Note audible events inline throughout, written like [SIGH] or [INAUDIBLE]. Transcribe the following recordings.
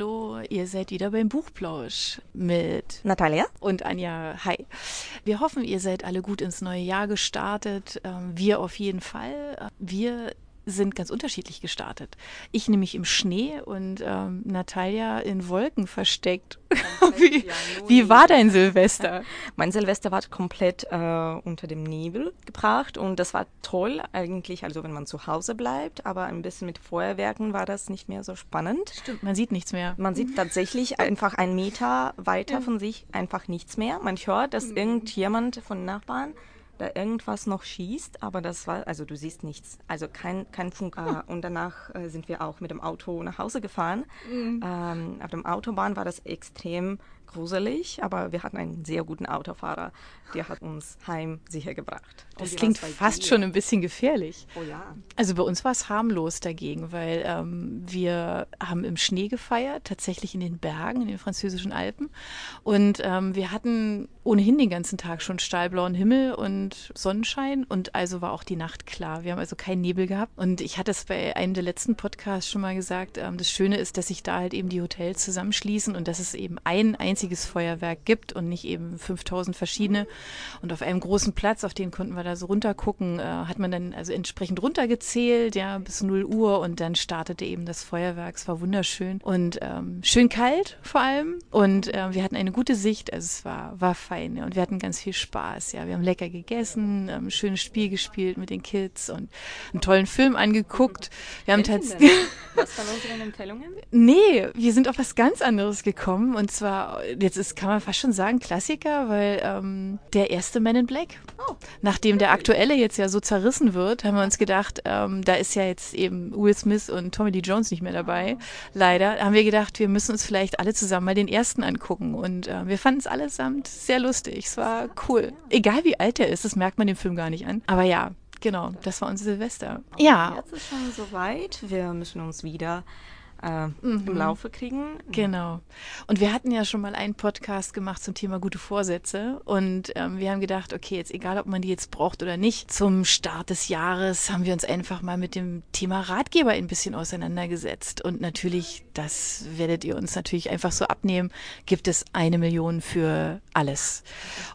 Hallo, ihr seid wieder beim Buchplausch mit Natalia und Anja. Hi. Wir hoffen, ihr seid alle gut ins neue Jahr gestartet. Ähm, wir auf jeden Fall. Wir sind ganz unterschiedlich gestartet. Ich nämlich im Schnee und ähm, Natalia in Wolken versteckt. wie, wie, war dein Silvester? [LAUGHS] Mein Silvester war komplett äh, unter dem Nebel gebracht und das war toll eigentlich, also wenn man zu Hause bleibt, aber ein bisschen mit Feuerwerken war das nicht mehr so spannend. Stimmt, man sieht nichts mehr. Man sieht tatsächlich [LAUGHS] einfach einen Meter weiter ja. von sich einfach nichts mehr. Man hört, dass mhm. irgendjemand von Nachbarn da irgendwas noch schießt, aber das war, also du siehst nichts, also kein, kein Funk. Äh, und danach äh, sind wir auch mit dem Auto nach Hause gefahren. Mhm. Ähm, auf dem Autobahn war das extrem gruselig, aber wir hatten einen sehr guten Autofahrer, der hat uns heim sicher gebracht. Das klingt fast dir? schon ein bisschen gefährlich. Oh ja. Also bei uns war es harmlos dagegen, weil ähm, wir haben im Schnee gefeiert, tatsächlich in den Bergen, in den französischen Alpen. Und ähm, wir hatten ohnehin den ganzen Tag schon stahlblauen Himmel und Sonnenschein und also war auch die Nacht klar. Wir haben also keinen Nebel gehabt. Und ich hatte es bei einem der letzten Podcasts schon mal gesagt, ähm, das Schöne ist, dass sich da halt eben die Hotels zusammenschließen und dass es eben ein einziges Feuerwerk gibt und nicht eben 5000 verschiedene. Und auf einem großen Platz, auf den konnten wir da so runtergucken, äh, hat man dann also entsprechend runtergezählt, ja, bis 0 Uhr und dann startete eben das Feuerwerk. Es war wunderschön und ähm, schön kalt vor allem. Und äh, wir hatten eine gute Sicht, also es war, war fein. Ja. Und wir hatten ganz viel Spaß. Ja, wir haben lecker gegessen, ähm, ein schönes Spiel gespielt mit den Kids und einen tollen Film angeguckt. Wir haben tatsächlich. [LAUGHS] Was waren unsere Empfehlungen? Nee, wir sind auf was ganz anderes gekommen. Und zwar, jetzt ist, kann man fast schon sagen, Klassiker, weil ähm, der erste Man in Black. Oh. Nachdem der aktuelle jetzt ja so zerrissen wird, haben wir uns gedacht, ähm, da ist ja jetzt eben Will Smith und Tommy Lee Jones nicht mehr dabei. Leider haben wir gedacht, wir müssen uns vielleicht alle zusammen mal den ersten angucken. Und äh, wir fanden es allesamt sehr lustig. Es war cool. Egal wie alt er ist, das merkt man dem Film gar nicht an. Aber ja, genau, das war unser Silvester. Ja. Jetzt ist schon soweit. Wir müssen uns wieder äh, mhm. im Laufe kriegen. Genau. Und wir hatten ja schon mal einen Podcast gemacht zum Thema gute Vorsätze und ähm, wir haben gedacht, okay, jetzt egal, ob man die jetzt braucht oder nicht, zum Start des Jahres haben wir uns einfach mal mit dem Thema Ratgeber ein bisschen auseinandergesetzt und natürlich, das werdet ihr uns natürlich einfach so abnehmen, gibt es eine Million für alles.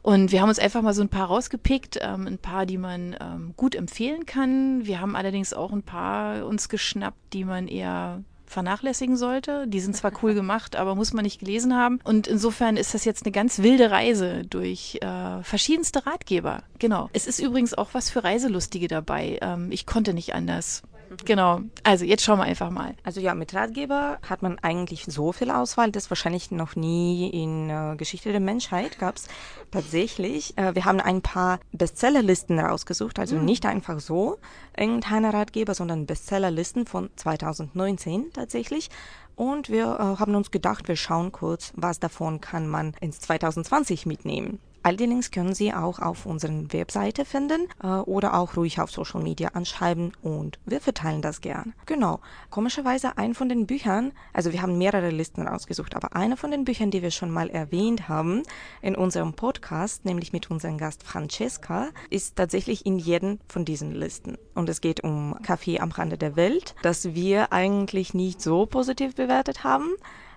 Und wir haben uns einfach mal so ein paar rausgepickt, ähm, ein paar, die man ähm, gut empfehlen kann. Wir haben allerdings auch ein paar uns geschnappt, die man eher vernachlässigen sollte. Die sind zwar cool gemacht, aber muss man nicht gelesen haben. Und insofern ist das jetzt eine ganz wilde Reise durch äh, verschiedenste Ratgeber. Genau. Es ist übrigens auch was für Reiselustige dabei. Ähm, ich konnte nicht anders. Genau. Also jetzt schauen wir einfach mal. Also ja, mit Ratgeber hat man eigentlich so viel Auswahl, das wahrscheinlich noch nie in äh, Geschichte der Menschheit gab es tatsächlich. Äh, wir haben ein paar Bestsellerlisten rausgesucht, also mhm. nicht einfach so irgendeine Ratgeber, sondern Bestsellerlisten von 2019 tatsächlich. Und wir äh, haben uns gedacht, wir schauen kurz, was davon kann man ins 2020 mitnehmen. All die Links können Sie auch auf unserer Webseite finden äh, oder auch ruhig auf Social Media anschreiben und wir verteilen das gern. Genau. Komischerweise ein von den Büchern, also wir haben mehrere Listen rausgesucht, aber eine von den Büchern, die wir schon mal erwähnt haben in unserem Podcast, nämlich mit unserem Gast Francesca, ist tatsächlich in jedem von diesen Listen. Und es geht um Kaffee am Rande der Welt, das wir eigentlich nicht so positiv bewertet haben.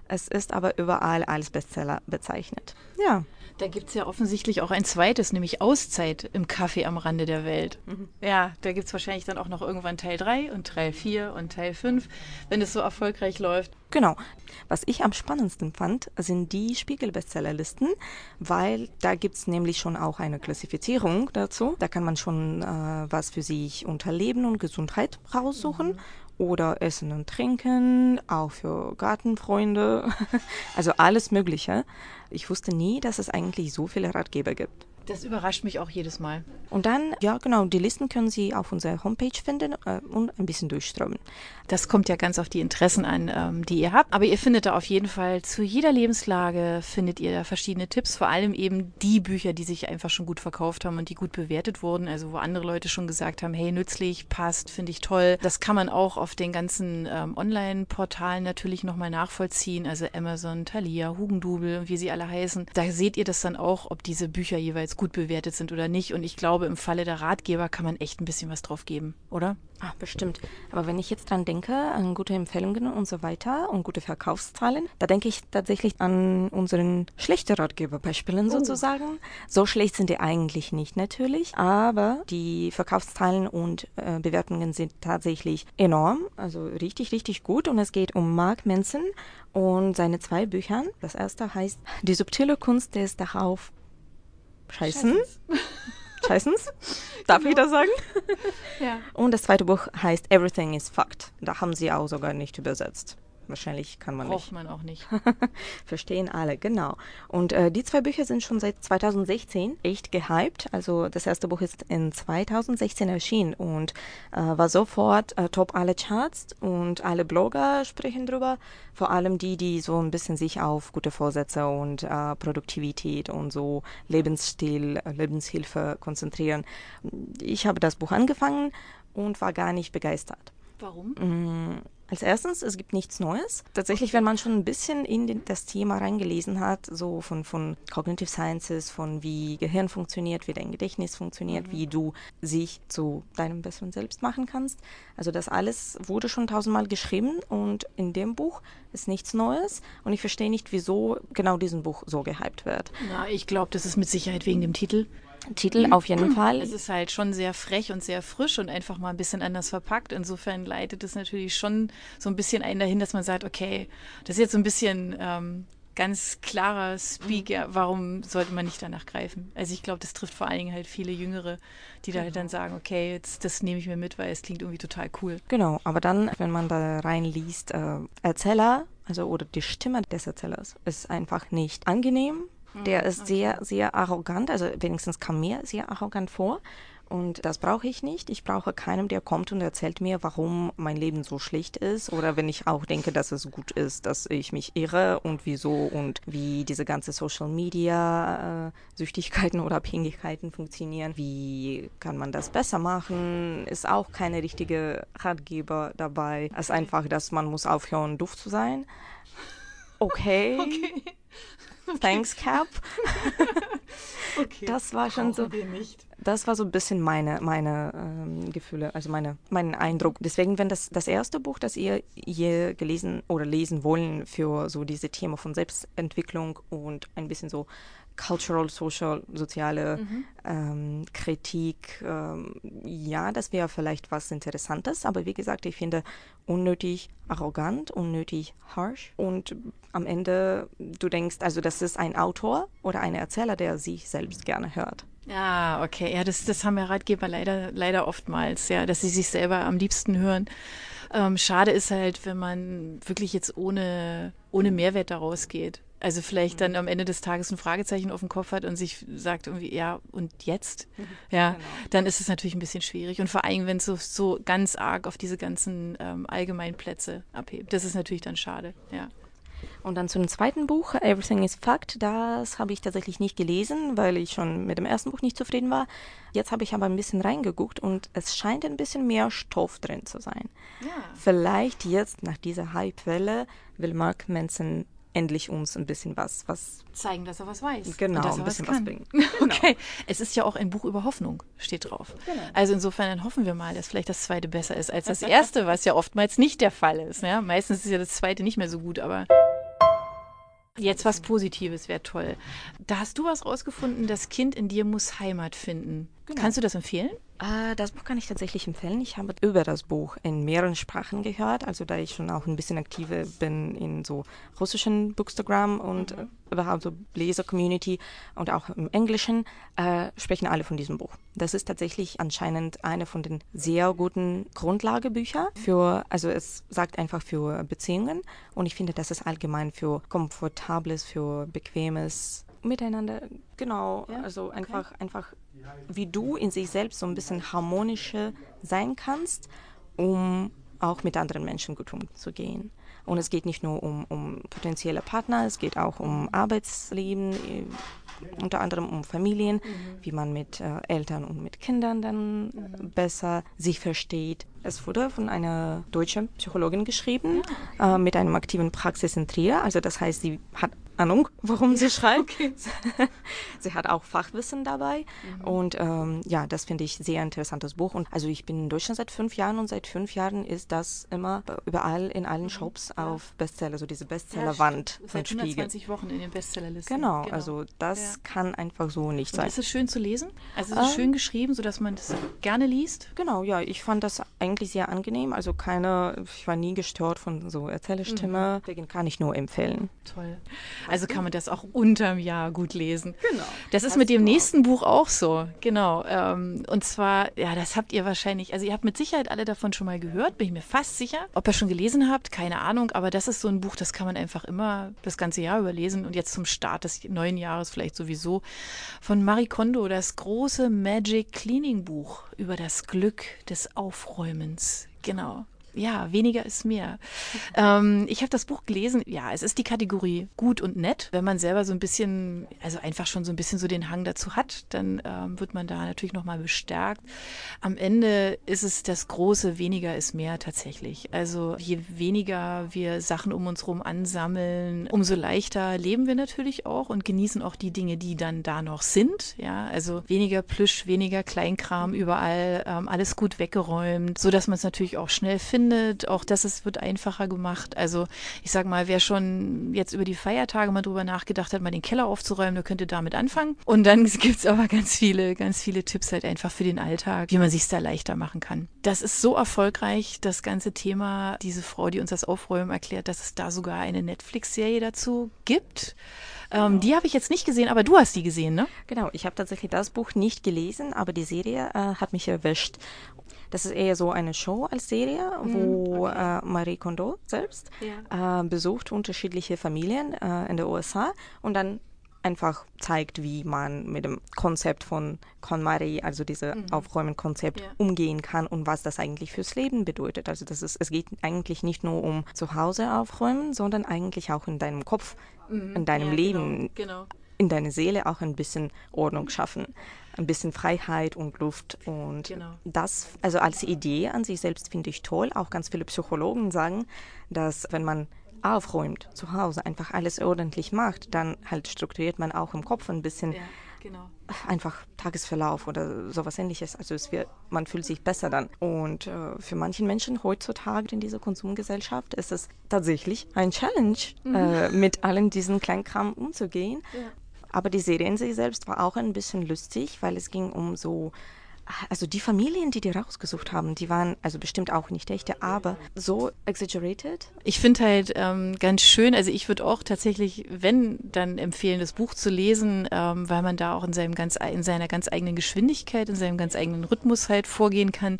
Es ist aber überall als Bestseller bezeichnet. Ja. Da gibt es ja offensichtlich auch ein zweites, nämlich Auszeit im Kaffee am Rande der Welt. Mhm. Ja, da gibt es wahrscheinlich dann auch noch irgendwann Teil 3 und Teil 4 und Teil 5, wenn es so erfolgreich läuft. Genau. Was ich am spannendsten fand, sind die Spiegel-Bestsellerlisten, weil da gibt es nämlich schon auch eine Klassifizierung dazu. Da kann man schon äh, was für sich unter Leben und Gesundheit raussuchen. Mhm oder Essen und Trinken, auch für Gartenfreunde, [LAUGHS] also alles Mögliche. Ich wusste nie, dass es eigentlich so viele Ratgeber gibt. Das überrascht mich auch jedes Mal. Und dann, ja genau, die Listen können Sie auf unserer Homepage finden äh, und ein bisschen durchströmen. Das kommt ja ganz auf die Interessen an, ähm, die ihr habt. Aber ihr findet da auf jeden Fall zu jeder Lebenslage findet ihr da verschiedene Tipps. Vor allem eben die Bücher, die sich einfach schon gut verkauft haben und die gut bewertet wurden. Also wo andere Leute schon gesagt haben, hey, nützlich, passt, finde ich toll. Das kann man auch auf den ganzen ähm, Online-Portalen natürlich nochmal nachvollziehen. Also Amazon, Thalia, Hugendubel und wie sie alle heißen. Da seht ihr das dann auch, ob diese Bücher jeweils gut bewertet sind oder nicht. Und ich glaube, im Falle der Ratgeber kann man echt ein bisschen was drauf geben, oder? Ah, bestimmt. Aber wenn ich jetzt dran denke, an gute Empfehlungen und so weiter und gute Verkaufszahlen, da denke ich tatsächlich an unseren schlechten Ratgeberbeispielen oh. sozusagen. So schlecht sind die eigentlich nicht natürlich, aber die Verkaufszahlen und äh, Bewertungen sind tatsächlich enorm, also richtig, richtig gut. Und es geht um Mark Manson und seine zwei Bücher. Das erste heißt Die subtile Kunst des darauf Scheißen. Scheißens. [LAUGHS] Darf genau. ich das sagen? [LAUGHS] Ja. Und das zweite Buch heißt Everything is Fucked. Da haben sie auch sogar nicht übersetzt. Wahrscheinlich kann man Braucht nicht. man auch nicht. [LAUGHS] Verstehen alle, genau. Und äh, die zwei Bücher sind schon seit 2016 echt gehypt. Also das erste Buch ist in 2016 erschienen und äh, war sofort äh, top alle Charts und alle Blogger sprechen drüber. Vor allem die, die so ein bisschen sich auf gute Vorsätze und äh, Produktivität und so Lebensstil, äh, Lebenshilfe konzentrieren. Ich habe das Buch angefangen und war gar nicht begeistert. Warum? Als erstes, es gibt nichts Neues. Tatsächlich, wenn man schon ein bisschen in den, das Thema reingelesen hat, so von, von Cognitive Sciences, von wie Gehirn funktioniert, wie dein Gedächtnis funktioniert, mhm. wie du sich zu deinem besseren Selbst machen kannst. Also das alles wurde schon tausendmal geschrieben und in dem Buch ist nichts Neues und ich verstehe nicht, wieso genau diesen Buch so gehypt wird. Na, ich glaube, das ist mit Sicherheit wegen dem Titel. Titel auf jeden Fall. Es ist halt schon sehr frech und sehr frisch und einfach mal ein bisschen anders verpackt. Insofern leitet es natürlich schon so ein bisschen ein dahin, dass man sagt, okay, das ist jetzt so ein bisschen ähm, ganz klarer Speak, ja, warum sollte man nicht danach greifen? Also ich glaube, das trifft vor allen Dingen halt viele Jüngere, die da halt dann sagen, okay, jetzt das nehme ich mir mit, weil es klingt irgendwie total cool. Genau, aber dann, wenn man da reinliest, äh, Erzähler, also oder die Stimme des Erzählers ist einfach nicht angenehm der ist sehr, sehr arrogant, also wenigstens kam mir sehr arrogant vor. Und das brauche ich nicht. Ich brauche keinen, der kommt und erzählt mir, warum mein Leben so schlecht ist. Oder wenn ich auch denke, dass es gut ist, dass ich mich irre und wieso und wie diese ganze Social Media äh, Süchtigkeiten oder Abhängigkeiten funktionieren. Wie kann man das besser machen? Ist auch keine richtige Ratgeber dabei. Es ist einfach, dass man muss aufhören, doof zu sein. [LAUGHS] Okay. okay. [LAUGHS] Thanks, Cap. [LAUGHS] okay. Das war schon so. Das war so ein bisschen meine, meine ähm, Gefühle, also meine, mein Eindruck. Deswegen, wenn das das erste Buch, das ihr je gelesen oder lesen wollen für so diese Themen von Selbstentwicklung und ein bisschen so cultural, social, soziale mhm. ähm, Kritik. Ähm, ja, das wäre vielleicht was Interessantes, aber wie gesagt, ich finde unnötig arrogant, unnötig harsh und am Ende du denkst, also das ist ein Autor oder ein Erzähler, der sich selbst gerne hört. Ja, okay. Ja, das, das haben ja Ratgeber leider, leider oftmals, ja, dass sie sich selber am liebsten hören. Ähm, schade ist halt, wenn man wirklich jetzt ohne, ohne Mehrwert daraus geht. Also vielleicht dann mhm. am Ende des Tages ein Fragezeichen auf dem Kopf hat und sich sagt irgendwie, ja, und jetzt? Mhm. Ja, genau. dann ist es natürlich ein bisschen schwierig. Und vor allem, wenn es so, so ganz arg auf diese ganzen ähm, allgemeinen Plätze abhebt. Das ist natürlich dann schade, ja. Und dann zu dem zweiten Buch, Everything is Fact. Das habe ich tatsächlich nicht gelesen, weil ich schon mit dem ersten Buch nicht zufrieden war. Jetzt habe ich aber ein bisschen reingeguckt und es scheint ein bisschen mehr Stoff drin zu sein. Ja. Vielleicht jetzt nach dieser Hype-Welle will Mark Manson endlich uns ein bisschen was, was zeigen, dass er was weiß. Genau, ein bisschen was, was bringen. [LAUGHS] Genau. Okay, es ist ja auch ein Buch über Hoffnung, steht drauf. Genau. Also insofern dann hoffen wir mal, dass vielleicht das zweite besser ist als das erste, was ja oftmals nicht der Fall ist. Ja? Meistens ist ja das zweite nicht mehr so gut, aber Jetzt was Positives wäre toll. Da hast du was rausgefunden, das Kind in dir muss Heimat finden. Genau. Kannst du das empfehlen? Äh, das Buch kann ich tatsächlich empfehlen. Ich habe über das Buch in mehreren Sprachen gehört, also da ich schon auch ein bisschen aktive bin in so russischen Bookstagram und mhm. überhaupt so Leser-Community und auch im Englischen, äh, sprechen alle von diesem Buch. Das ist tatsächlich anscheinend eine von den sehr guten Grundlagebüchern für, also es sagt einfach für Beziehungen und ich finde, das ist allgemein für komfortables, für bequemes Miteinander, genau, ja, also einfach, okay. einfach wie du in sich selbst so ein bisschen harmonischer sein kannst, um auch mit anderen Menschen gut umzugehen. Und es geht nicht nur um, um potenzielle Partner, es geht auch um Arbeitsleben, äh, unter anderem um Familien, mhm. wie man mit äh, Eltern und mit Kindern dann mhm. besser sich versteht. Es wurde von einer deutschen Psychologin geschrieben, äh, mit einem aktiven Praxis in Trier. Also das heißt, sie hat Ahnung, warum sie schreibt. Okay. [LAUGHS] sie hat auch Fachwissen dabei. Mhm. Und ähm, ja, das finde ich sehr interessantes Buch. Und also ich bin in Deutschland seit fünf Jahren und seit fünf Jahren ist das immer überall in allen mhm. Shops ja. auf Bestseller, so diese Bestsellerwand ja, Spiegel. 120 Wochen in den Bestsellerlisten. Genau, genau, also das ja. kann einfach so nicht sein. Und ist es schön zu lesen? Also ist es ähm, schön geschrieben, sodass man das gerne liest? Genau, ja, ich fand das eigentlich sehr angenehm. Also keine, ich war nie gestört von so Erzählerstimme. Mhm. Deswegen kann ich nur empfehlen. Toll. Also kann man das auch unterm Jahr gut lesen. Genau. Das ist mit dem nächsten Buch auch so. Genau. Ähm, und zwar, ja, das habt ihr wahrscheinlich, also ihr habt mit Sicherheit alle davon schon mal gehört, bin ich mir fast sicher. Ob ihr schon gelesen habt, keine Ahnung, aber das ist so ein Buch, das kann man einfach immer das ganze Jahr überlesen und jetzt zum Start des neuen Jahres vielleicht sowieso. Von Marie Kondo, das große Magic Cleaning Buch über das Glück des Aufräumens. Genau ja, weniger ist mehr. ähm, ich habe das Buch gelesen. Ja, es ist die Kategorie gut und nett. Wenn man selber so ein bisschen, also einfach schon so ein bisschen so den Hang dazu hat, dann ähm, wird man da natürlich nochmal bestärkt. Am Ende ist es das große weniger ist mehr tatsächlich. Also je weniger wir Sachen um uns herum ansammeln, umso leichter leben wir natürlich auch und genießen auch die Dinge, die dann da noch sind. Ja, also weniger Plüsch, weniger Kleinkram überall, ähm, alles gut weggeräumt, so dass man es natürlich auch schnell findet findet. Auch das ist, wird einfacher gemacht. Also ich sage mal, wer schon jetzt über die Feiertage mal drüber nachgedacht hat, mal den Keller aufzuräumen, der könnte damit anfangen. Und dann [LAUGHS] gibt es aber ganz viele, ganz viele Tipps halt einfach für den Alltag, wie man sich da leichter machen kann. Das ist so erfolgreich, das ganze Thema, diese Frau, die uns das Aufräumen erklärt, dass es da sogar eine Netflix-Serie dazu gibt. Ähm, genau. Die habe ich jetzt nicht gesehen, aber du hast die gesehen, ne? Genau, ich habe tatsächlich das Buch nicht gelesen, aber die Serie äh, hat mich erwischt. Das ist eher so eine Show als Serie, mhm, wo okay. äh, Marie Kondo selbst ja. äh, besucht unterschiedliche Familien äh, in der USA und dann einfach zeigt, wie man mit dem Konzept von KonMari, also dieses mhm. Aufräumen-Konzept, ja. umgehen kann und was das eigentlich fürs Leben bedeutet. Also das ist, es geht eigentlich nicht nur um zu Hause aufräumen, sondern eigentlich auch in deinem Kopf, mhm. in deinem ja, Leben, genau, genau. In deiner Seele auch ein bisschen Ordnung schaffen ein bisschen Freiheit und Luft. Und genau. das, also als Idee an sich selbst finde ich toll. Auch ganz viele Psychologen sagen, dass wenn man aufräumt zu Hause, einfach alles ordentlich macht, dann halt strukturiert man auch im Kopf ein bisschen. Ja. Genau. Einfach Tagesverlauf oder sowas ähnliches. Also es wird, man fühlt sich besser dann. Und äh, für manche Menschen heutzutage in dieser Konsumgesellschaft ist es tatsächlich ein Challenge, mhm. äh, mit allen diesen Kleinkram umzugehen. Ja. Aber die Serie in sich selbst war auch ein bisschen lustig, weil es ging um so also die Familien, die die rausgesucht haben, die waren also bestimmt auch nicht echte, aber so exaggerated. Ich finde halt ähm, ganz schön, also ich würde auch tatsächlich, wenn, dann empfehlen, das Buch zu lesen, ähm, weil man da auch in, seinem ganz, in seiner ganz eigenen Geschwindigkeit, in seinem ganz eigenen Rhythmus halt vorgehen kann.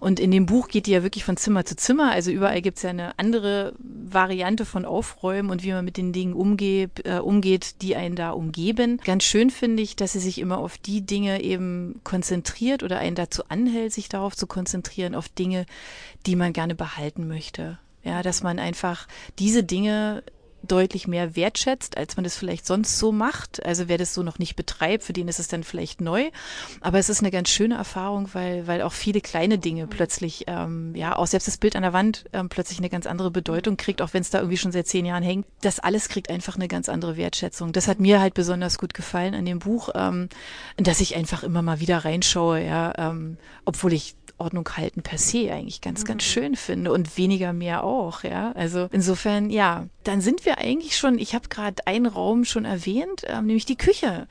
Und in dem Buch geht die ja wirklich von Zimmer zu Zimmer, also überall gibt es ja eine andere Variante von Aufräumen und wie man mit den Dingen umgeht, äh, umgeht, die einen da umgeben. Ganz schön finde ich, dass sie sich immer auf die Dinge eben konzentriert, motiviert oder einen dazu anhält, sich darauf zu konzentrieren, auf Dinge, die man gerne behalten möchte. Ja, dass man einfach diese Dinge deutlich mehr wertschätzt, als man das vielleicht sonst so macht. Also wer das so noch nicht betreibt, für den ist es dann vielleicht neu. Aber es ist eine ganz schöne Erfahrung, weil, weil auch viele kleine Dinge plötzlich, ähm, ja, auch selbst das Bild an der Wand ähm, plötzlich eine ganz andere Bedeutung kriegt, auch wenn es da irgendwie schon seit zehn Jahren hängt. Das alles kriegt einfach eine ganz andere Wertschätzung. Das hat mir halt besonders gut gefallen an dem Buch, ähm, dass ich einfach immer mal wieder reinschaue, ja, ähm, obwohl ich Ordnung halten per se eigentlich ganz, ganz mhm. schön finde und weniger mehr auch, ja. Also insofern, ja, dann sind wir eigentlich schon, ich habe gerade einen Raum schon erwähnt, ähm, nämlich die Küche.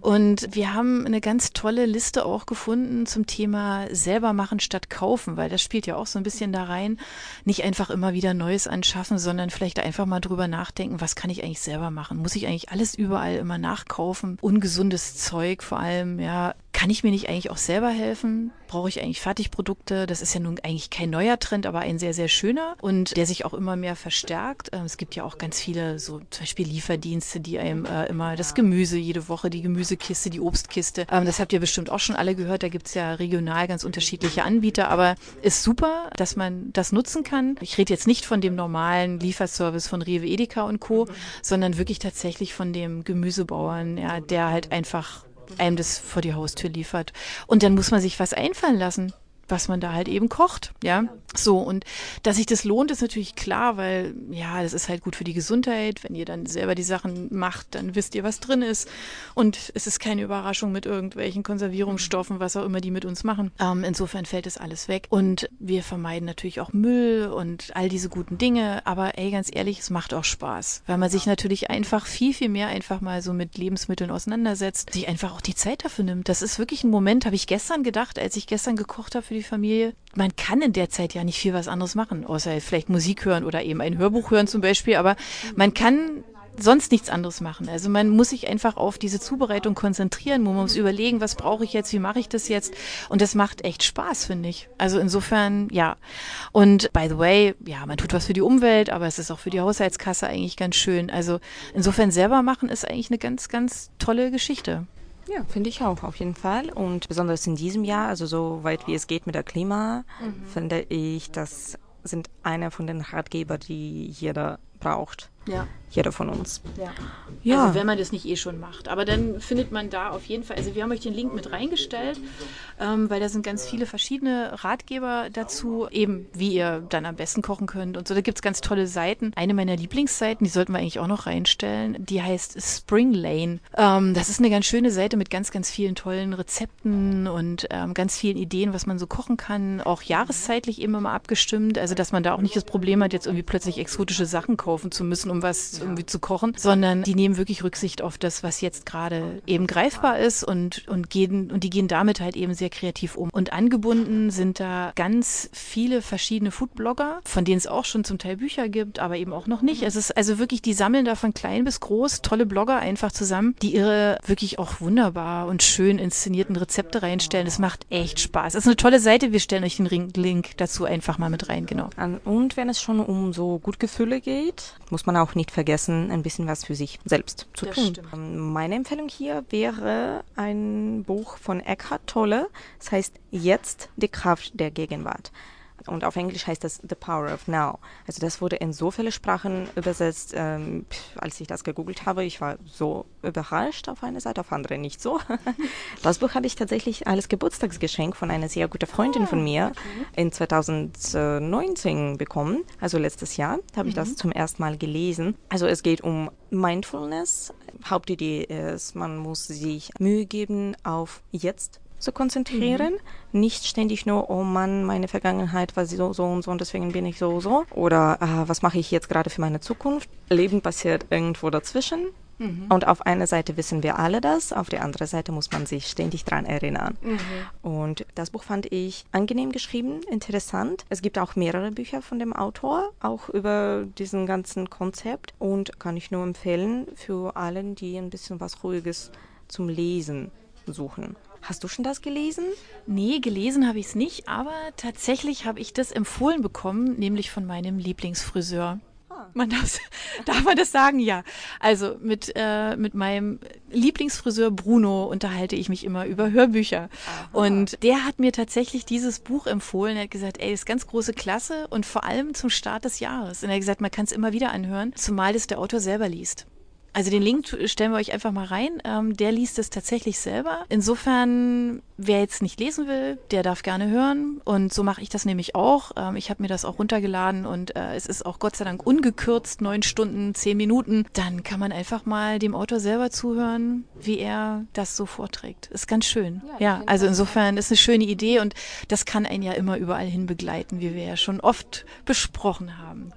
Und wir haben eine ganz tolle Liste auch gefunden zum Thema selber machen statt kaufen, weil das spielt ja auch so ein bisschen da rein. Nicht einfach immer wieder Neues anschaffen, sondern vielleicht einfach mal drüber nachdenken, was kann ich eigentlich selber machen? Muss ich eigentlich alles überall immer nachkaufen? Ungesundes Zeug vor allem, ja, kann ich mir nicht eigentlich auch selber helfen? Brauche ich eigentlich Fertigprodukte? Das ist ja nun eigentlich kein neuer Trend, aber ein sehr, sehr schöner und der sich auch immer mehr verstärkt. Ähm, es gibt ja auch ganz viele, so zum Beispiel Lieferdienste, die einem äh, immer das Gemüse jede Woche, die Gemüsekiste, die Obstkiste. Ähm, das habt ihr bestimmt auch schon alle gehört. Da gibt es ja regional ganz unterschiedliche Anbieter, aber ist super, dass man das nutzen kann. Ich rede jetzt nicht von dem normalen Lieferservice von Rewe, Edeka und Co., sondern wirklich tatsächlich von dem Gemüsebauern, ja, der halt einfach einem das vor die Haustür liefert. Und dann muss man sich was einfallen lassen. Was man da halt eben kocht. Ja, so und dass sich das lohnt, ist natürlich klar, weil ja, das ist halt gut für die Gesundheit. Wenn ihr dann selber die Sachen macht, dann wisst ihr, was drin ist und es ist keine Überraschung mit irgendwelchen Konservierungsstoffen, was auch immer die mit uns machen. Ähm, insofern fällt das alles weg und wir vermeiden natürlich auch Müll und all diese guten Dinge. Aber ey, ganz ehrlich, es macht auch Spaß, weil man sich natürlich einfach viel viel mehr einfach mal so mit Lebensmitteln auseinandersetzt, sich einfach auch die Zeit dafür nimmt. Das ist wirklich ein Moment, habe ich gestern gedacht, als ich gestern gekocht habe für die Familie. Man kann in der Zeit ja nicht viel was anderes machen, außer vielleicht Musik hören oder eben ein Hörbuch hören zum Beispiel. Aber man kann sonst nichts anderes machen. Also man muss sich einfach auf diese Zubereitung konzentrieren, man muss überlegen, was brauche ich jetzt, wie mache ich das jetzt und das macht echt Spaß, finde ich. Also insofern, ja. Und by the way, ja, man tut was für die Umwelt, aber es ist auch für die Haushaltskasse eigentlich ganz schön. Also insofern selber machen ist eigentlich eine ganz, ganz tolle Geschichte. Ja, finde ich auch, auf jeden Fall. Und besonders in diesem Jahr, also so weit wie es geht mit der Klima, mhm. finde ich, das sind einer von den Ratgeber, die jeder braucht. Ja. Jeder von uns. Ja. ja. Also wenn man das nicht eh schon macht. Aber dann findet man da auf jeden Fall, also wir haben euch den Link mit reingestellt, ähm, weil da sind ganz viele verschiedene Ratgeber dazu, eben wie ihr dann am besten kochen könnt und so. Da gibt es ganz tolle Seiten. Eine meiner Lieblingsseiten, die sollten wir eigentlich auch noch reinstellen, die heißt Spring Lane. Ähm, das ist eine ganz schöne Seite mit ganz, ganz vielen tollen Rezepten und ähm, ganz vielen Ideen, was man so kochen kann. Auch jahreszeitlich eben immer abgestimmt. Also dass man da auch nicht das Problem hat, jetzt irgendwie plötzlich exotische Sachen kaufen zu müssen, um was irgendwie zu kochen, sondern die nehmen wirklich Rücksicht auf das, was jetzt gerade eben greifbar ist und, und gehen, und die gehen damit halt eben sehr kreativ um. Und angebunden sind da ganz viele verschiedene Foodblogger, von denen es auch schon zum Teil Bücher gibt, aber eben auch noch nicht. Es ist also wirklich, die sammeln da von klein bis groß tolle Blogger einfach zusammen, die ihre wirklich auch wunderbar und schön inszenierten Rezepte reinstellen. Es macht echt Spaß. Es ist eine tolle Seite. Wir stellen euch den Link dazu einfach mal mit rein, genau. Und wenn es schon um so Gutgefühle geht, muss man auch nicht vergessen, ein bisschen was für sich selbst zu das tun. Stimmt. Ähm, meine Empfehlung hier wäre ein Buch von Eckhart Tolle. Das heißt Jetzt die Kraft der Gegenwart und auf Englisch heißt das The Power of Now. Also das wurde in so viele Sprachen übersetzt, ähm, als ich das gegoogelt habe. Ich war so überrascht auf eine Seite, auf andere nicht so. [LAUGHS] das Buch habe ich tatsächlich als Geburtstagsgeschenk von einer sehr guten Freundin von mir in 2019 bekommen, also letztes Jahr habe ich das mhm. zum ersten Mal gelesen. Also es geht um Mindfulness. Hauptidee ist, man muss sich Mühe geben auf jetzt zu konzentrieren. Mhm. Nicht ständig nur, oh Mann, meine Vergangenheit war so, so und so und deswegen bin ich so so. Oder äh, was mache ich jetzt gerade für meine Zukunft? Leben passiert irgendwo dazwischen. Mhm. Und auf einer Seite wissen wir alle das, auf der anderen Seite muss man sich ständig dran erinnern. Mhm. Und das Buch fand ich angenehm geschrieben, interessant. Es gibt auch mehrere Bücher von dem Autor, auch über diesen ganzen Konzept und kann ich nur empfehlen für allen, die ein bisschen was Ruhiges zum Lesen suchen. Hast du schon das gelesen? Nee, gelesen habe ich es nicht, aber tatsächlich habe ich das empfohlen bekommen, nämlich von meinem Lieblingsfriseur. Ah. Man darf, [LAUGHS] darf man das sagen? Ja. Also mit, äh, mit meinem Lieblingsfriseur Bruno unterhalte ich mich immer über Hörbücher. Aha. Und der hat mir tatsächlich dieses Buch empfohlen. Er hat gesagt, ey, ist ganz große Klasse und vor allem zum Start des Jahres. Und er hat gesagt, man kann es immer wieder anhören, zumal das der Autor selber liest. Also den Link stellen wir euch einfach mal rein. Ähm, der liest es tatsächlich selber. Insofern, wer jetzt nicht lesen will, der darf gerne hören. Und so mache ich das nämlich auch. Ähm, ich habe mir das auch runtergeladen und äh, es ist auch Gott sei Dank ungekürzt, neun Stunden, zehn Minuten. Dann kann man einfach mal dem Autor selber zuhören, wie er das so vorträgt. Ist ganz schön. Ja, ja also insofern ist eine schöne Idee und das kann einen ja immer überall hin begleiten, wie wir ja schon oft besprochen haben.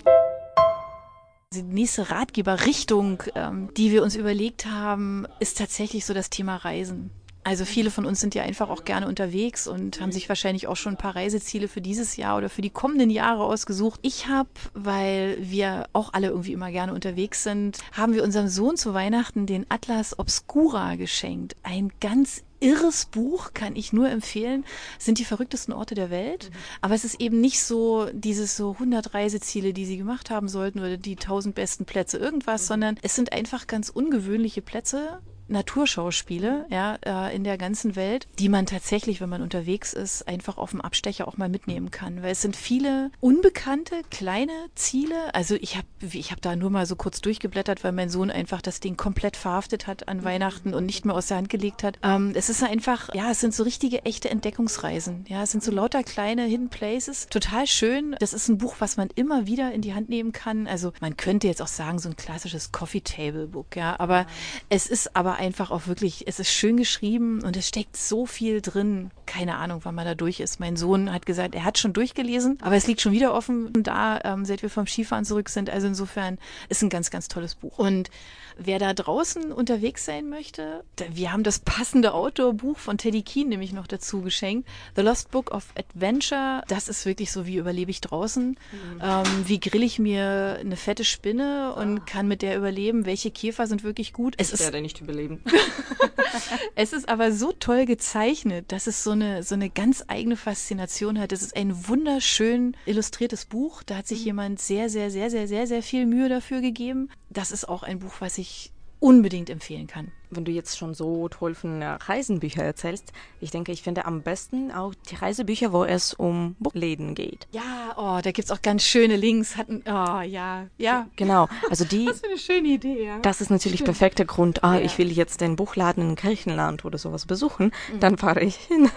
Die nächste Ratgeberrichtung, ähm, die wir uns überlegt haben, ist tatsächlich so das Thema Reisen. Also viele von uns sind ja einfach auch gerne unterwegs und haben sich wahrscheinlich auch schon ein paar Reiseziele für dieses Jahr oder für die kommenden Jahre ausgesucht. Ich habe, weil wir auch alle irgendwie immer gerne unterwegs sind, haben wir unserem Sohn zu Weihnachten den Atlas Obscura geschenkt. Ein ganz irres Buch, kann ich nur empfehlen, sind die verrücktesten Orte der Welt. Mhm. Aber es ist eben nicht so dieses so 100 Reiseziele, die sie gemacht haben sollten oder die 1000 besten Plätze irgendwas, mhm. sondern es sind einfach ganz ungewöhnliche Plätze Naturschauspiele, ja, äh, in der ganzen Welt, die man tatsächlich, wenn man unterwegs ist, einfach auf dem Abstecher auch mal mitnehmen kann. Weil es sind viele unbekannte, kleine Ziele. Also ich habe ich hab da nur mal so kurz durchgeblättert, weil mein Sohn einfach das Ding komplett verhaftet hat an Weihnachten und nicht mehr aus der Hand gelegt hat. Ähm, es ist einfach, ja, es sind so richtige, echte Entdeckungsreisen. Ja, es sind so lauter kleine Hidden Places. Total schön. Das ist ein Buch, was man immer wieder in die Hand nehmen kann. Also man könnte jetzt auch sagen, so ein klassisches Coffee Table Book, ja. Aber es ist aber einfach auch wirklich, es ist schön geschrieben und es steckt so viel drin. Keine Ahnung, wann man da durch ist. Mein Sohn hat gesagt, er hat schon durchgelesen, aber es liegt schon wieder offen da, ähm, seit wir vom Skifahren zurück sind. Also insofern ist ein ganz, ganz tolles Buch. Und wer da draußen unterwegs sein möchte, wir haben das passende Outdoor-Buch von Teddy Keen nämlich noch dazu geschenkt. The Lost Book of Adventure. Das ist wirklich so, wie überlebe ich draußen? Mhm. Ähm, wie grill ich mir eine fette Spinne und ah. kann mit der überleben? Welche Käfer sind wirklich gut? Es ich werde nicht überleben. [LAUGHS] es ist aber so toll gezeichnet, dass es so eine, so eine ganz eigene Faszination hat. Es ist ein wunderschön illustriertes Buch. Da hat sich mhm. jemand sehr, sehr, sehr, sehr, sehr, sehr viel Mühe dafür gegeben. Das ist auch ein Buch, was ich unbedingt empfehlen kann wenn du jetzt schon so toll von Reisenbüchern erzählst, ich denke, ich finde am besten auch die Reisebücher, wo es um Buchläden geht. Ja, oh, da gibt's auch ganz schöne Links. Hatten, oh, ja, ja. Genau, also die. [LAUGHS] das ist eine schöne Idee, ja. Das ist natürlich Stimmt. perfekter Grund. Ah, ja. ich will jetzt den Buchladen in Griechenland oder sowas besuchen, mhm. dann fahre ich hin.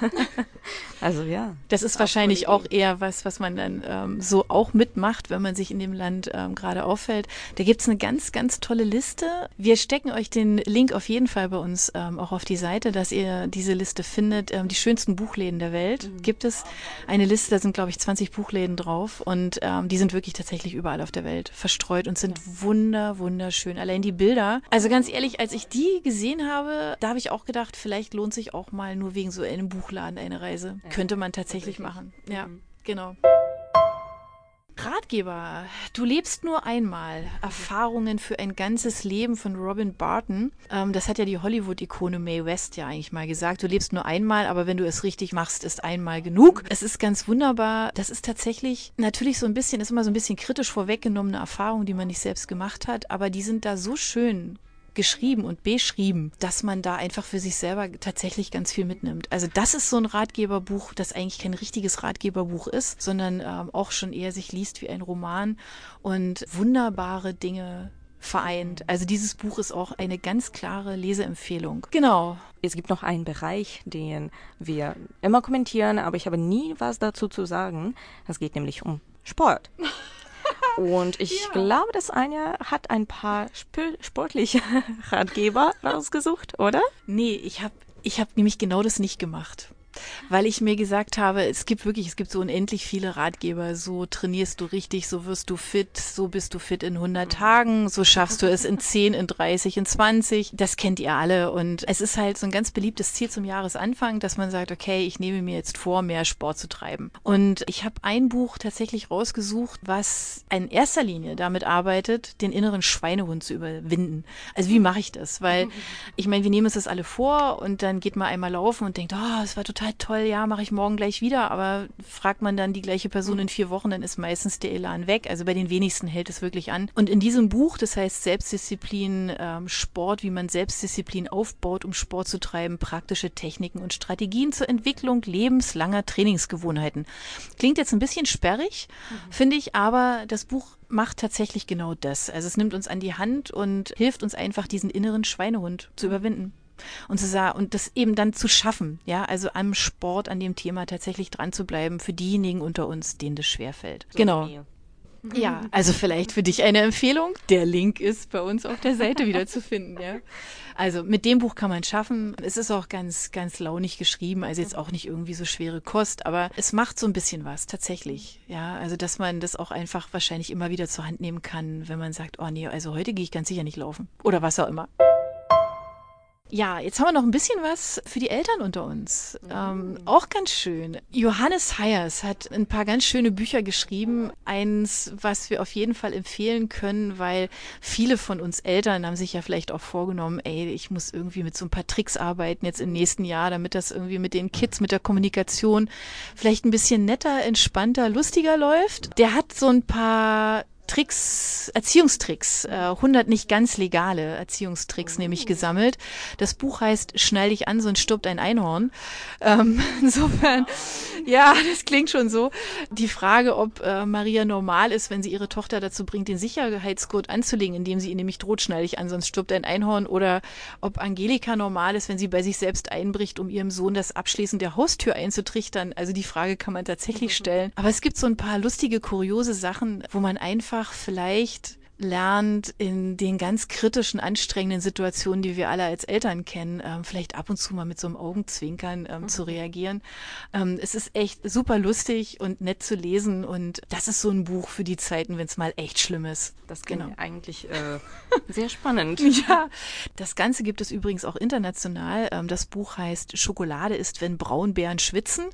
[LAUGHS] also ja. Das ist wahrscheinlich auch eher was, was man dann ähm, so auch mitmacht, wenn man sich in dem Land ähm, gerade auffällt. Da gibt's eine ganz, ganz tolle Liste. Wir stecken euch den Link auf jeden jeden Fall bei uns ähm, auch auf die Seite, dass ihr diese Liste findet. Ähm, die schönsten Buchläden der Welt mhm. gibt es. Eine Liste, da sind, glaube ich, 20 Buchläden drauf und ähm, die sind wirklich tatsächlich überall auf der Welt verstreut und sind wunder, wunderschön. Allein die Bilder. Also ganz ehrlich, als ich die gesehen habe, da habe ich auch gedacht, vielleicht lohnt sich auch mal nur wegen so einem Buchladen eine Reise. Ja. Könnte man tatsächlich machen. Ja, mhm. genau. Ratgeber. Du lebst nur einmal. Erfahrungen für ein ganzes Leben von Robin Barton. Ähm, das hat ja die Hollywood-Ikone Mae West ja eigentlich mal gesagt. Du lebst nur einmal, aber wenn du es richtig machst, ist einmal genug. Es ist ganz wunderbar. Das ist tatsächlich natürlich so ein bisschen, ist immer so ein bisschen kritisch vorweggenommene Erfahrung, die man nicht selbst gemacht hat, aber die sind da so schön geschrieben und beschrieben, dass man da einfach für sich selber tatsächlich ganz viel mitnimmt. Also das ist so ein Ratgeberbuch, das eigentlich kein richtiges Ratgeberbuch ist, sondern ähm, auch schon eher sich liest wie ein Roman und wunderbare Dinge vereint. Also dieses Buch ist auch eine ganz klare Leseempfehlung. Genau. Es gibt noch einen Bereich, den wir immer kommentieren, aber ich habe nie was dazu zu sagen. Es geht nämlich um Sport. [LAUGHS] Und ich ja. glaube, das eine hat ein paar sportliche [LAUGHS] Ratgeber rausgesucht, oder? Nee, ich habe ich hab nämlich genau das nicht gemacht weil ich mir gesagt habe, es gibt wirklich, es gibt so unendlich viele Ratgeber. So trainierst du richtig, so wirst du fit, so bist du fit in 100 Tagen, so schaffst du es in 10, in 30, in 20. Das kennt ihr alle. Und es ist halt so ein ganz beliebtes Ziel zum Jahresanfang, dass man sagt, okay, ich nehme mir jetzt vor, mehr Sport zu treiben. Und ich habe ein Buch tatsächlich rausgesucht, was in erster Linie damit arbeitet, den inneren Schweinehund zu überwinden. Also wie mache ich das? Weil [LAUGHS] ich meine, wir nehmen uns das alle vor und dann geht man einmal laufen und denkt, oh, es war total total toll, ja, mache ich morgen gleich wieder. Aber fragt man dann die gleiche Person in vier Wochen, dann ist meistens der Elan weg. Also bei den wenigsten hält es wirklich an. Und in diesem Buch, das heißt Selbstdisziplin, ähm, Sport, wie man Selbstdisziplin aufbaut, um Sport zu treiben, praktische Techniken und Strategien zur Entwicklung lebenslanger Trainingsgewohnheiten. Klingt jetzt ein bisschen sperrig, mhm. finde ich, aber das Buch macht tatsächlich genau das. Also es nimmt uns an die Hand und hilft uns einfach, diesen inneren Schweinehund zu überwinden und zu sagen, und das eben dann zu schaffen, ja, also am Sport, an dem Thema tatsächlich dran zu bleiben für diejenigen unter uns, denen das schwerfällt. So genau. Ja, also vielleicht für dich eine Empfehlung. Der Link ist bei uns auf der Seite wieder zu finden, ja. Also mit dem Buch kann man schaffen. Es ist auch ganz, ganz launig geschrieben, also jetzt auch nicht irgendwie so schwere Kost, aber es macht so ein bisschen was, tatsächlich. Ja, also dass man das auch einfach wahrscheinlich immer wieder zur Hand nehmen kann, wenn man sagt, oh nee, also heute gehe ich ganz sicher nicht laufen. Oder was auch immer. Ja, jetzt haben wir noch ein bisschen was für die Eltern unter uns. Mhm. Ähm, auch ganz schön. Johannes Heyers hat ein paar ganz schöne Bücher geschrieben. Eins, was wir auf jeden Fall empfehlen können, weil viele von uns Eltern haben sich ja vielleicht auch vorgenommen, ey, ich muss irgendwie mit so ein paar Tricks arbeiten jetzt im nächsten Jahr, damit das irgendwie mit den Kids, mit der Kommunikation vielleicht ein bisschen netter, entspannter, lustiger läuft. Der hat so ein paar Tricks, Erziehungstricks, äh, 100 nicht ganz legale Erziehungstricks nämlich gesammelt. Das Buch heißt Schnall dich an, sonst stirbt ein Einhorn. Ähm, [LAUGHS] insofern, ja, das klingt schon so. Die Frage, ob äh, Maria normal ist, wenn sie ihre Tochter dazu bringt, den Sicherheitsgurt anzulegen, indem sie ihn nämlich droht, schnall dich an, sonst stirbt ein Einhorn, oder ob Angelika normal ist, wenn sie bei sich selbst einbricht, um ihrem Sohn das Abschließen der Haustür einzutrichtern. Also die Frage kann man tatsächlich [LAUGHS] stellen. Aber es gibt so ein paar lustige, kuriose Sachen, wo man einfach vielleicht lernt, in den ganz kritischen, anstrengenden Situationen, die wir alle als Eltern kennen, ähm, vielleicht ab und zu mal mit so einem Augenzwinkern ähm, mhm. zu reagieren. Ähm, es ist echt super lustig und nett zu lesen und das ist so ein Buch für die Zeiten, wenn es mal echt schlimm ist. Das genau. eigentlich äh, [LAUGHS] sehr spannend. [LAUGHS] ja, das Ganze gibt es übrigens auch international. Ähm, das Buch heißt Schokolade ist, wenn Braunbären schwitzen.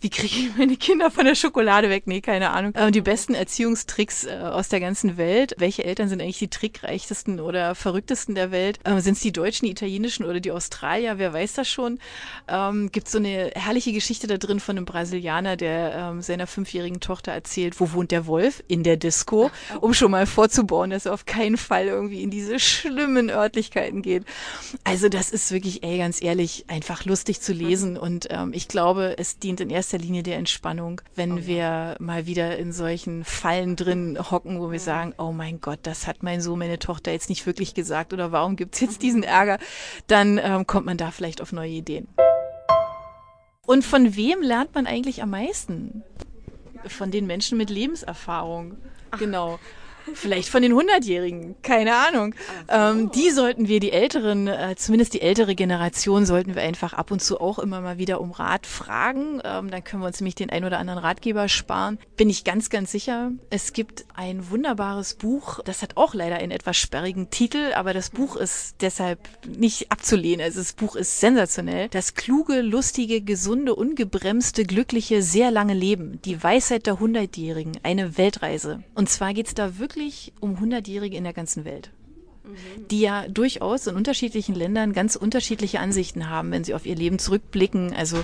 Wie kriege ich meine Kinder von der Schokolade weg? Nee, keine Ahnung. Ähm, die besten Erziehungstricks äh, aus der ganzen Welt. Welche Eltern sind eigentlich die trickreichtesten oder verrücktesten der Welt? Ähm, sind es die Deutschen, die Italienischen oder die Australier? Wer weiß das schon? Ähm, Gibt so eine herrliche Geschichte da drin von einem Brasilianer, der ähm, seiner fünfjährigen Tochter erzählt, wo wohnt der Wolf? In der Disco, [LAUGHS] um schon mal vorzubauen, dass er auf keinen Fall irgendwie in diese schlimmen Örtlichkeiten geht. Also das ist wirklich, ey, ganz ehrlich, einfach lustig zu lesen und ähm, ich glaube, es dient in erster Linie der Entspannung, wenn oh, ja. wir mal wieder in solchen Fallen drin hocken, wo wir sagen, oh mein Gott, das hat mein Sohn, meine Tochter jetzt nicht wirklich gesagt oder warum gibt es jetzt diesen Ärger, dann ähm, kommt man da vielleicht auf neue Ideen. Und von wem lernt man eigentlich am meisten? Von den Menschen mit Lebenserfahrung. Ach. Genau. Vielleicht von den Hundertjährigen, keine Ahnung. So. Ähm, die sollten wir, die älteren, äh, zumindest die ältere Generation, sollten wir einfach ab und zu auch immer mal wieder um Rat fragen. Ähm, dann können wir uns nämlich den ein oder anderen Ratgeber sparen. Bin ich ganz, ganz sicher. Es gibt ein wunderbares Buch, das hat auch leider einen etwas sperrigen Titel, aber das Buch ist deshalb nicht abzulehnen. Also das Buch ist sensationell. Das kluge, lustige, gesunde, ungebremste, glückliche, sehr lange Leben. Die Weisheit der Hundertjährigen. Eine Weltreise. Und zwar geht's da wirklich wirklich um Hundertjährige in der ganzen Welt die ja durchaus in unterschiedlichen Ländern ganz unterschiedliche Ansichten haben, wenn sie auf ihr Leben zurückblicken. Also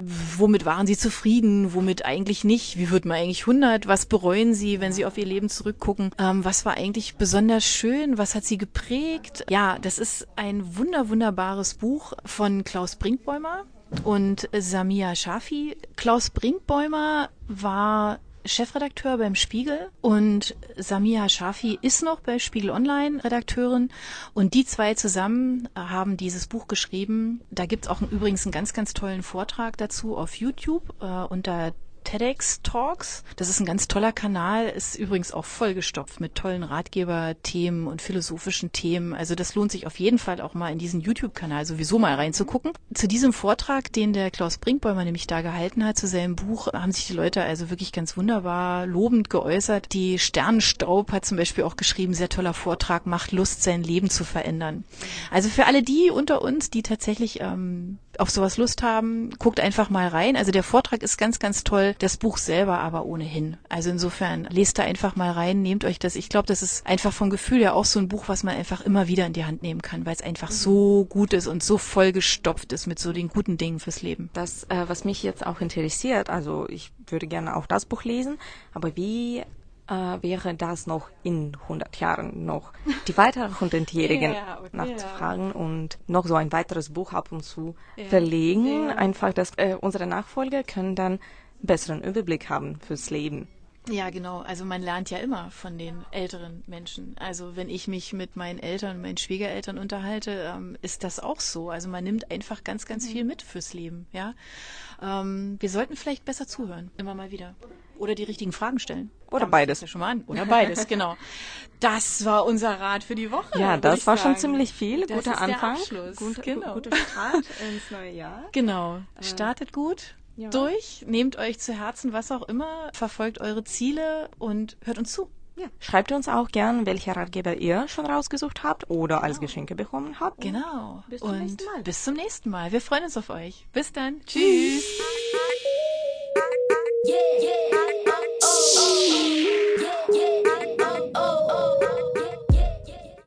womit waren sie zufrieden, womit eigentlich nicht? Wie wird man eigentlich 100? Was bereuen sie, wenn sie auf ihr Leben zurückgucken? Ähm, was war eigentlich besonders schön? Was hat sie geprägt? Ja, das ist ein wunder, wunderbares Buch von Klaus Brinkbäumer und Samia Shafi. Klaus Brinkbäumer war Chefredakteur beim Spiegel und Samia Shafi ist noch bei Spiegel Online Redakteurin und die zwei zusammen haben dieses Buch geschrieben. Da gibt's auch übrigens einen ganz, ganz tollen Vortrag dazu auf YouTube äh, unter TEDx Talks. Das ist ein ganz toller Kanal, ist übrigens auch vollgestopft mit tollen Ratgeberthemen und philosophischen Themen. Also das lohnt sich auf jeden Fall auch mal in diesen YouTube-Kanal sowieso mal reinzugucken. Zu diesem Vortrag, den der Klaus Brinkbäumer nämlich da gehalten hat, zu seinem Buch, haben sich die Leute also wirklich ganz wunderbar lobend geäußert. Die Sternenstaub hat zum Beispiel auch geschrieben, sehr toller Vortrag, macht Lust, sein Leben zu verändern. Also für alle die unter uns, die tatsächlich ähm, auf sowas Lust haben, guckt einfach mal rein. Also der Vortrag ist ganz, ganz toll, das Buch selber aber ohnehin. Also insofern lest da einfach mal rein, nehmt euch das. Ich glaube, das ist einfach vom Gefühl ja auch so ein Buch, was man einfach immer wieder in die Hand nehmen kann, weil es einfach so gut ist und so vollgestopft ist mit so den guten Dingen fürs Leben. Das, äh, was mich jetzt auch interessiert, also ich würde gerne auch das Buch lesen, aber wie äh, wäre das noch in 100 Jahren noch die weiteren 100-Jährigen [LAUGHS] ja, okay, nachzufragen ja. und noch so ein weiteres Buch ab und zu ja, verlegen. Einfach, dass äh, unsere Nachfolger können dann besseren Überblick haben fürs Leben. Ja, genau. Also man lernt ja immer von den älteren Menschen. Also wenn ich mich mit meinen Eltern und meinen Schwiegereltern unterhalte, ähm, ist das auch so. Also man nimmt einfach ganz, ganz mhm. viel mit fürs Leben. Ja, ähm, wir sollten vielleicht besser zuhören, immer mal wieder. Oder die richtigen Fragen stellen. Oder Damit beides. Ja schon mal an. Oder beides, [LAUGHS] genau. Das war unser Rat für die Woche. Ja, das war sagen. schon ziemlich viel. Das Guter Anfang. Guter, genau. Guter Start [LAUGHS] ins neue Jahr. Genau. Äh, Startet gut. Ja. Durch, nehmt euch zu Herzen, was auch immer, verfolgt eure Ziele und hört uns zu. Ja. Schreibt uns auch gern, welche Ratgeber ihr schon rausgesucht habt oder genau. als Geschenke bekommen habt. Genau. Bis zum und nächsten Mal. Bis zum nächsten Mal. Wir freuen uns auf euch. Bis dann. Tschüss. Yeah, yeah, oh, oh, oh. Yeah, yeah, oh, oh, oh.